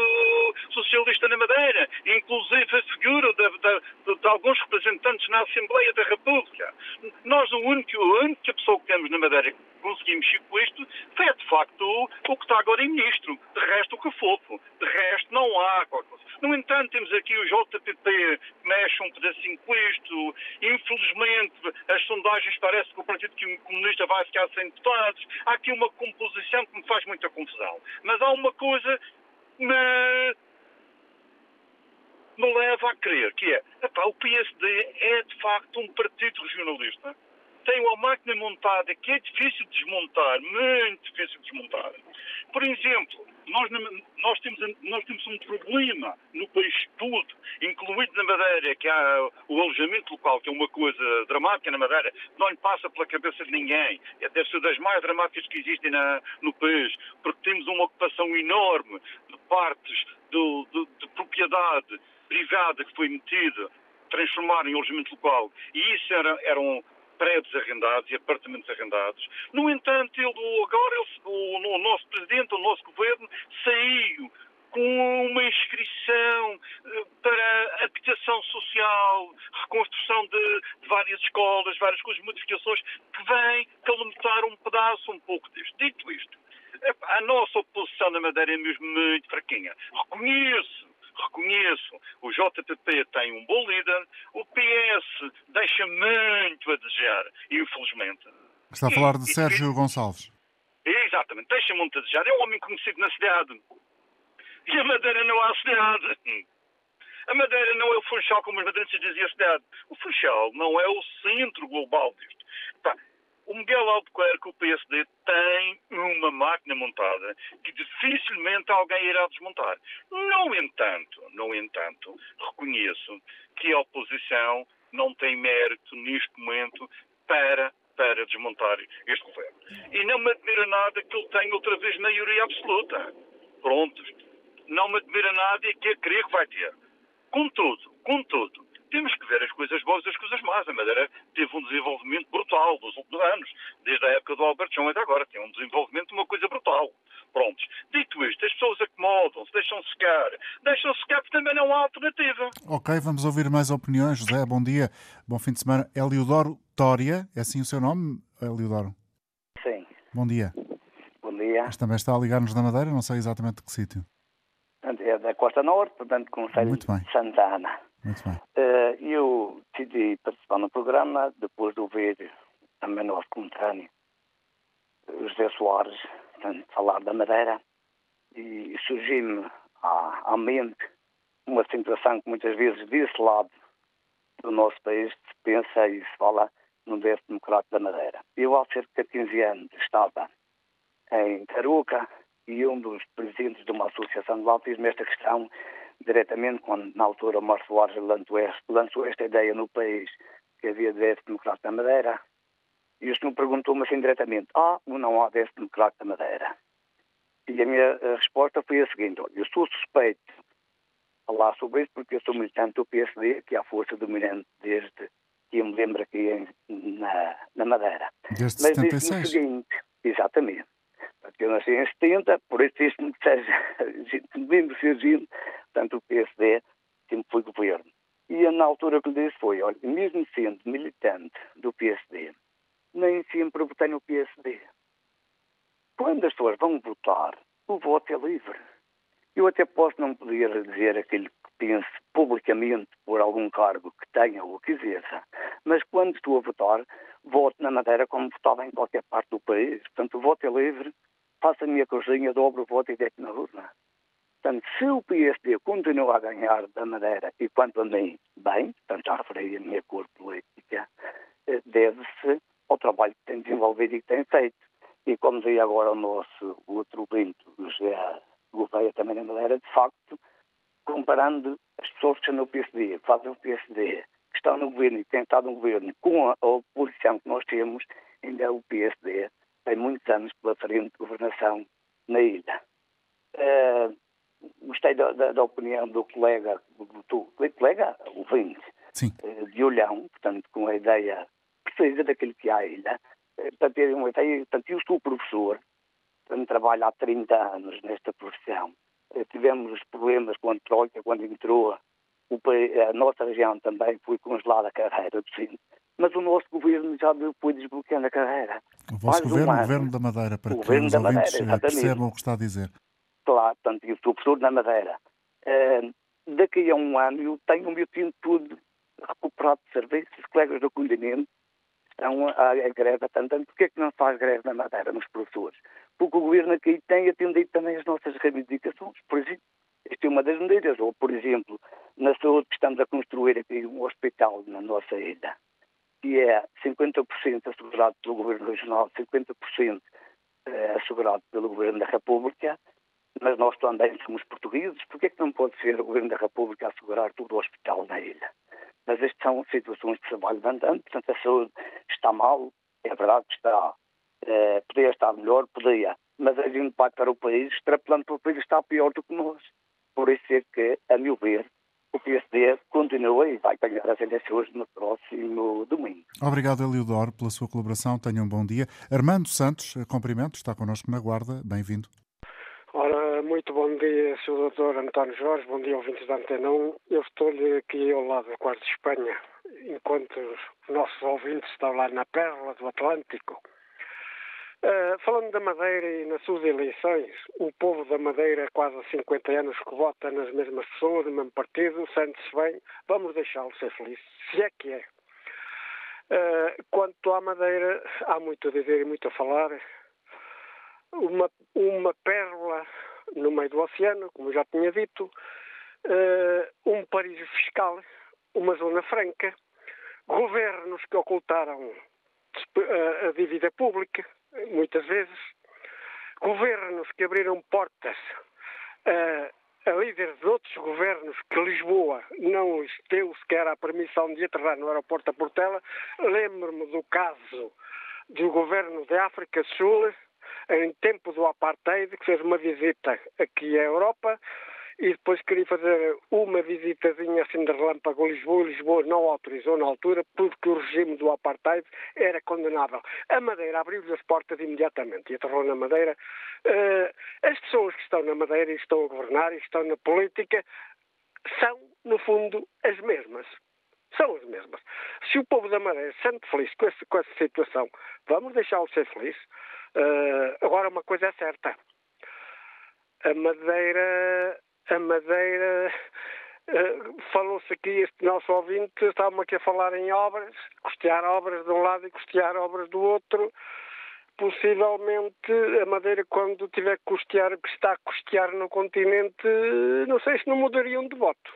Socialista na Madeira, inclusive a figura de, de, de, alguns representantes na Assembleia da República. Nós, o único, a única pessoa que temos na Madeira que conseguimos mexer com isto foi, de facto, o, o que está agora em Ministro. De resto, o que fofo. De resto, não há qualquer coisa. No entanto, temos aqui o JPP que mexe um pedacinho com isto. Infelizmente, as sondagens parece que o Partido Comunista vai ficar sem deputados. Há aqui uma composição que me faz muita confusão. Mas há uma coisa que me, me leva a crer, que é, epá, o PSD é de facto um partido regionalista tem uma máquina montada que é difícil de desmontar, muito difícil de desmontar. Por exemplo, nós, nós, temos, nós temos um problema no país todo, incluído na Madeira, que há o alojamento local, que é uma coisa dramática na Madeira, não lhe passa pela cabeça de ninguém. É, deve ser das mais dramáticas que existem na, no país, porque temos uma ocupação enorme de partes do, do, de propriedade privada que foi metida, transformar em alojamento local. E isso era, era um, prédios arrendados e apartamentos arrendados. No entanto, ele, agora ele, o, o nosso presidente, o nosso governo, saiu com uma inscrição eh, para habitação social, reconstrução de, de, várias escolas, várias coisas, modificações, que vêm calamitar um pedaço um pouco disto. Dito isto, a nossa oposição na Madeira é mesmo muito fraquinha. Reconheço reconheço, o JPP tem um bom líder, o PS deixa muito a desejar, infelizmente. Está a falar de Sérgio Gonçalves. Exatamente, deixa muito a desejar. É um homem conhecido na cidade. E a Madeira não há cidade. A Madeira não é o Funchal, como os madeirenses diziam a cidade. O Funchal não é o centro global disto. Pá, o Miguel Albuquerque, o PSD, tem uma máquina montada que dificilmente alguém irá desmontar. No entanto, no entanto, reconheço que a oposição não tem mérito neste momento para para desmontar este governo. E não me admira nada que ele tenha outra vez maioria absoluta. Prontos. Não me admira nada e que creio que vai ter. Contudo, contudo, temos que ver as coisas boas e as coisas más. A Madeira teve um desenvolvimento brutal nos últimos anos, desde a época do Albert João até agora. Tem um desenvolvimento, uma coisa brutal. Prontos. Dito isto, as pessoas acomodam-se, deixam-se secar. Deixam-se secar porque também não há alternativa. Ok, vamos ouvir mais opiniões. José, bom dia, bom fim de semana. Eliodoro Tória, é assim o seu nome, Eliodoro? Sim. Bom dia. Bom dia. Mas também está a ligar-nos da Madeira, não sei exatamente de que sítio. É da Costa Norte, portanto, Conselho Muito bem. de Santana. Muito bem. Uh, eu decidi participar no programa depois de ouvir também nosso contrário, José Soares, falar da Madeira, e surgiu-me à, à mente uma situação que muitas vezes desse lado do nosso país se pensa e se fala no décimo democrático da Madeira. Eu, há cerca de 15 anos, estava em Tarouca e um dos presidentes de uma associação de autismo esta questão diretamente quando, na altura, o Márcio Soares lançou esta ideia no país que havia décimo democrático da Madeira. E o senhor perguntou-me assim diretamente, há ou não há décimo democrático da Madeira? E a minha resposta foi a seguinte, olha, eu sou suspeito falar sobre isso porque eu sou militante do PSD, que é a força dominante desde que eu me lembro aqui em, na, na Madeira. Desde Mas 76? disse-me o seguinte, exatamente, porque eu nasci em 70, por isso que seja, mesmo surgindo, portanto o PSD sempre foi governo. E na altura que lhe disse foi, olha, mesmo sendo militante do PSD, nem sempre votei no PSD. Quando as pessoas vão votar, o voto é livre. Eu até posso não poder dizer aquilo que pense publicamente por algum cargo que tenha ou que exerça, mas quando estou a votar, voto na Madeira como votava em qualquer parte do país. Portanto, o voto é livre, faço a minha cozinha, dobro o voto e deito na urna. Portanto, se o PSD continua a ganhar da Madeira, e quanto a mim, bem, portanto, já referi a minha cor política, deve-se ao trabalho que tem desenvolvido e que tem feito. E como dizia agora o nosso outro ouvinte, José Gouveia, também na Madeira, de facto, comparando as pessoas que estão no PSD, que fazem o PSD, que estão no governo e têm estado no governo, com a oposição que nós temos, ainda o PSD tem muitos anos pela frente de governação na ilha. Uh, gostei da, da, da, opinião do colega, do, do colega, ouvinte, uh, de Olhão, portanto, com a ideia precisa daquilo que há a ilha, uh, para terem uma ideia, portanto, eu sou professor, portanto, trabalho há 30 anos nesta profissão. tivemos problemas com a Troika, quando entrou, a nossa região também foi congelada a carreira docente mas o nosso governo já foi desbloqueando a carreira. O vosso Faz governo, o governo da Madeira, para O que os da Madeira, eh, exatamente. percebam o que está a dizer. Claro, portanto, eu sou professor na Madeira. Uh, daqui a um ano eu tenho o meu tempo todo recuperado de serviço. Os colegas do continente estão a, a greve há tanto tempo. Porquê é que não faz greve na Madeira, nos professores? Porque o governo aqui tem atendido também as nossas reivindicações. Por exemplo, esta é uma das medidas. Ou, por exemplo, na saúde que estamos a construir aqui um hospital na nossa ilha que é 50% assegurado pelo Governo Regional, 50% assegurado pelo Governo da República, mas nós também somos portugueses, por que é que não pode ser o Governo da República assegurar todo o hospital na ilha? Mas estas são situações se vão levantando, portanto a saúde está mal, é verdade que está, eh, podia estar melhor, podia, mas a gente vai para o país, extrapolando para o país está pior do que nós. Por isso é que, a meu ver, o PSD continua e vai ganhar as eleições no próximo domingo. Obrigado, Eliodoro, pela sua colaboração. Tenha um bom dia. Armando Santos, cumprimento, está connosco na Guarda. Bem-vindo. Ora, muito bom dia, Sr. Doutor António Jorge, bom dia, ouvintes da Antena 1. Eu estou-lhe aqui ao lado do quarto de Espanha, enquanto os nossos ouvintes estão lá na Pérola do Atlântico. Uh, falando da Madeira e nas suas eleições, o povo da Madeira, há quase 50 anos que vota nas mesmas pessoas, no mesmo partido, sente-se bem, vamos deixá-lo ser feliz, se é que é. Uh, quanto à Madeira, há muito a dizer e muito a falar. Uma, uma pérola no meio do oceano, como já tinha dito, uh, um paraíso fiscal, uma zona franca, governos que ocultaram a dívida pública, muitas vezes, governos que abriram portas a, a líderes de outros governos que Lisboa não deu sequer a permissão de aterrar no aeroporto da Portela. Lembro-me do caso do governo da África Sul, em tempo do apartheid, que fez uma visita aqui à Europa e depois queria fazer uma visitazinha assim de relâmpago a Lisboa. Lisboa não autorizou na altura, porque o regime do apartheid era condenável. A Madeira abriu-lhe as portas imediatamente e aterrou na Madeira. Uh, as pessoas que estão na Madeira e estão a governar e estão na política são, no fundo, as mesmas. São as mesmas. Se o povo da Madeira se sente feliz com, esse, com essa situação, vamos deixá-lo ser feliz. Uh, agora, uma coisa é certa. A Madeira a Madeira. Uh, Falou-se aqui, este nosso ouvinte, estávamos aqui a falar em obras, custear obras de um lado e custear obras do outro. Possivelmente a Madeira, quando tiver que custear o que está a custear no continente, não sei se não mudariam de voto.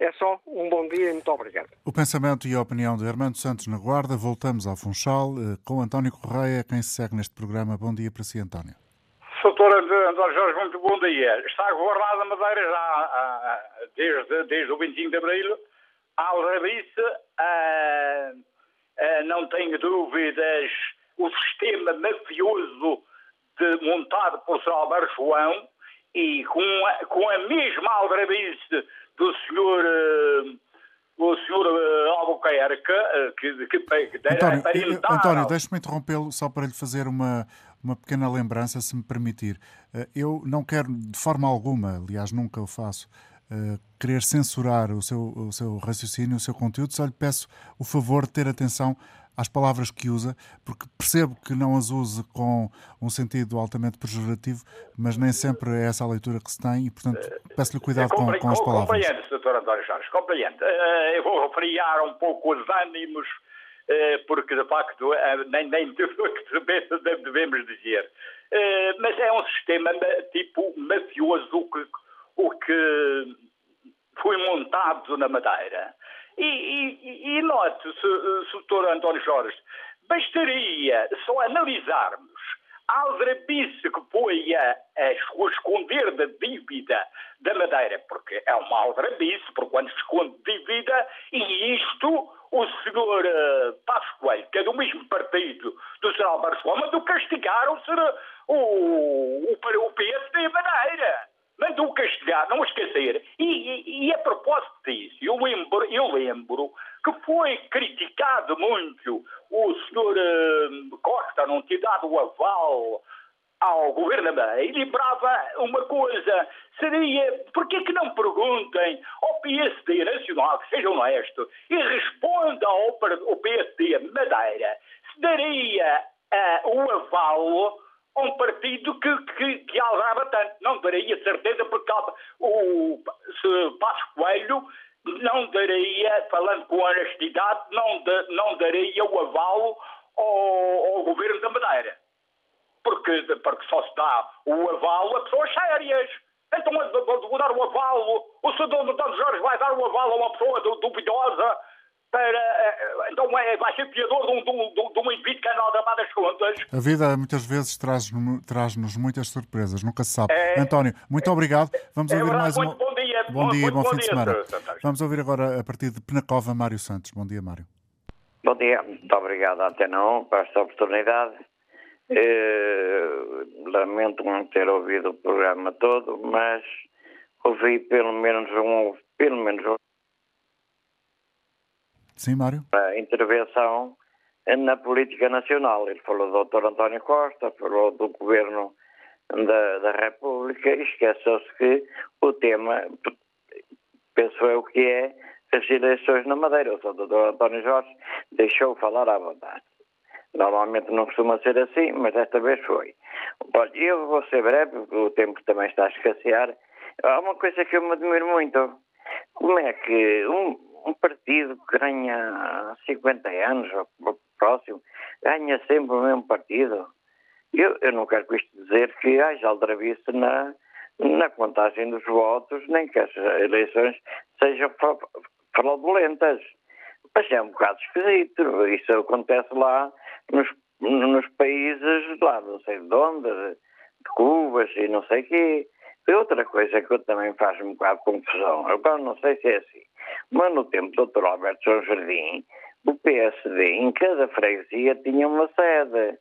É só um bom dia e muito obrigado. O pensamento e a opinião de Armando Santos na Guarda. Voltamos ao Funchal eh, com António Correia, quem se segue neste programa. Bom dia para si, António. Doutor António Jorge, muito bom dia. Está governada a Madeira já desde, desde o 25 de Abril. A Alrabice, não tenho dúvidas, o sistema mafioso de, montado por Sr. Alberto João e com a, com a mesma aldrabice do senhor o senhor Albuquerque que, que, que António, António deixe-me interrompê-lo só para lhe fazer uma, uma pequena lembrança, se me permitir. Eh, eu não quero, de forma alguma, aliás, nunca o faço, eh, querer censurar o seu, o seu raciocínio, o seu conteúdo, só lhe peço o favor de ter atenção às palavras que usa, porque percebo que não as use com um sentido altamente pejorativo, mas nem sempre é essa a leitura que se tem e, portanto, peço-lhe cuidado com, com, as palavras. Compreendo, Sr. António Jorge, compreendo. Eh, eu vou refriar um pouco os ânimos porque de facto eh, nem, nem devemos dizer. Eh, mas é um sistema tipo mafioso que, o que foi montado na Madeira. E, e, e note, Sr. António Jorge, bastaria só analisarmos aldrabice que foi a, a, esconder da dívida da Madeira, porque é uma aldrabice, por quando se esconde dívida, e isto o senhor uh, que é do mesmo partido do Sr. Alberto João, mandou castigar o, senhor, o, o, o PSD Madeira. Mandou castigar, não esquecer. E, e, e a propósito disso, eu lembro, eu lembro que foi criticado muito o senhor uh, Costa não ter dado o aval ao governo e lembrava uma coisa, seria, porquê que não perguntem ao PSD Nacional, que seja honesto, e respondam ao, ao PSD Madeira, se daria uh, o aval um partido que, que, que tanto. Não daria certeza, porque o se Passo Coelho não daria, falando com honestidade, não, não daria o aval ao, ao governo da Madeira porque, porque só se dá o aval a pessoas sérias. Então, vou dar o aval, o Sr. Dr. Jorge vai dar o aval a uma pessoa duvidosa para. Eh, então, é, vai ser piador de um, de um, de um indivíduo que anda a das contas. A vida muitas vezes traz-nos traz muitas surpresas, nunca se sabe. É, António, muito obrigado. Vamos é ouvir verdade, mais um. Bom dia, bom, dia, bom, bom fim dia, de semana. Vamos ouvir agora a partir de Penacova Mário Santos. Bom dia, Mário. Bom dia, muito obrigado, Antena 1, por esta oportunidade. Eh, lamento não ter ouvido o programa todo, mas ouvi pelo menos um, pelo menos um Sim, Mário. A intervenção na política nacional. Ele falou do Dr. António Costa, falou do governo da, da República e esqueceu-se que o tema, penso eu que é as eleições na Madeira. O Dr. António Jorge deixou falar à vontade. Normalmente não costuma ser assim, mas desta vez foi. Eu vou ser breve, porque o tempo também está a escassear. Há uma coisa que eu me admiro muito. Como é que um, um partido que ganha 50 anos, ou próximo, ganha sempre o mesmo partido? Eu, eu não quero com isto dizer que haja aldrabice na, na contagem dos votos, nem que as eleições sejam fraudulentas. Mas é um bocado esquisito. Isso acontece lá nos, nos países lá, não sei de onde, de Cubas e não sei o quê. E outra coisa que eu também faz um bocado confusão, agora não sei se é assim, mas no tempo do Dr. Alberto João Jardim, o PSD em cada freguesia tinha uma sede.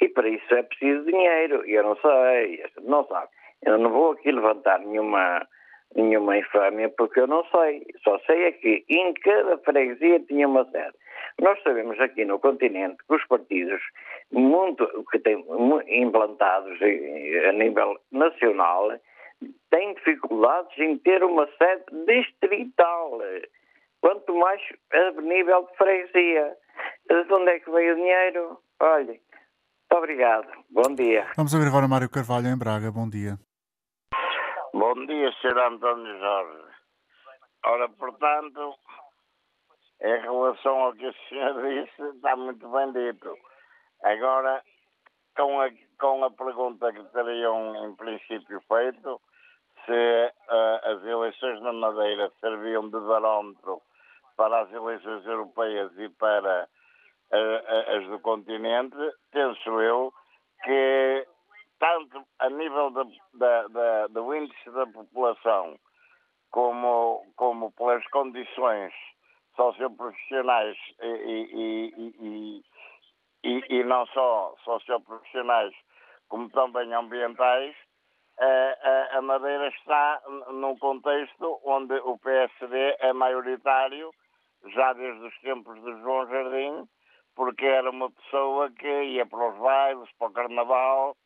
E para isso é preciso dinheiro. E eu não sei, não sabe. Eu não vou aqui levantar nenhuma, nenhuma infâmia porque eu não sei. Só sei é que em cada freguesia tinha uma sede. Nós sabemos aqui no continente que os partidos muito, que têm implantados a nível nacional têm dificuldades em ter uma sede distrital. Quanto mais a nível de freguesia. De onde é que veio o dinheiro? Olha, muito obrigado. Bom dia. Vamos ouvir agora Mário Carvalho em Braga. Bom dia. Bom dia, Sr. António Jorge. Ora, portanto, em relação ao que o senhor disse, está muito bem dito. Agora, com a, com a pergunta que teriam em princípio feito, se uh, as eleições na Madeira serviam de barómetro para as eleições europeias e para uh, as do continente, penso eu que tanto a nível da, do índice da população como, como pelas condições socioprofissionais e, e, e, e, e não só socioprofissionais como também ambientais, a, a Madeira está num contexto onde o PSD é maioritário, já desde os tempos de João Jardim, porque era uma pessoa que ia para os bailes, para o carnaval,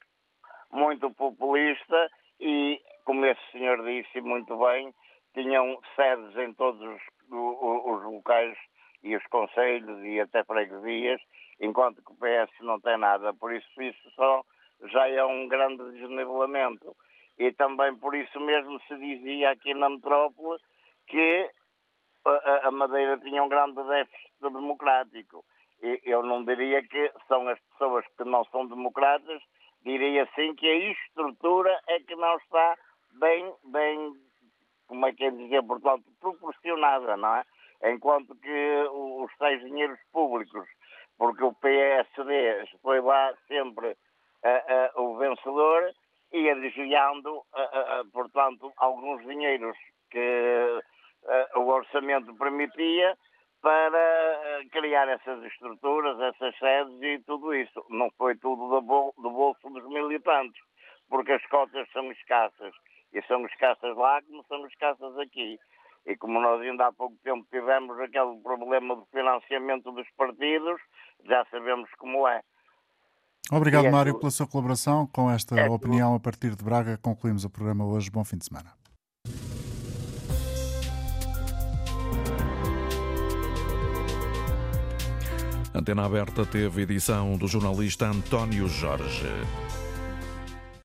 muito populista e, como esse senhor disse muito bem, tinham sedes em todos os, os, os locais e os conselhos e até freguesias, enquanto que o PS não tem nada. Por isso, isso só já é um grande desnivelamento. E também por isso mesmo se dizia aqui na metrópole que a, Madeira tinha um grande déficit democrático. E eu não diria que são as pessoas que não são democratas, diria sim que a estrutura é que não está bem, bem, como é que é dizer, portanto, proporcionada, não é? Enquanto que os tais dinheiros públicos, porque o PSD foi lá sempre uh, uh, o vencedor, ia desviando, uh, portanto, alguns dinheiros que o orçamento permitia para criar essas estruturas, essas sedes e tudo isso. Não foi tudo do bolso dos militantes, porque as cotas são escassas. E são escassas lá como são escassas aqui. E como nós ainda há pouco tempo tivemos aquele problema do financiamento dos partidos, já sabemos como é. Obrigado, é Mário, pela sua colaboração. Com esta é opinião a partir de Braga, concluímos o programa hoje. Bom fim de semana. Antena Aberta teve edição do jornalista António Jorge.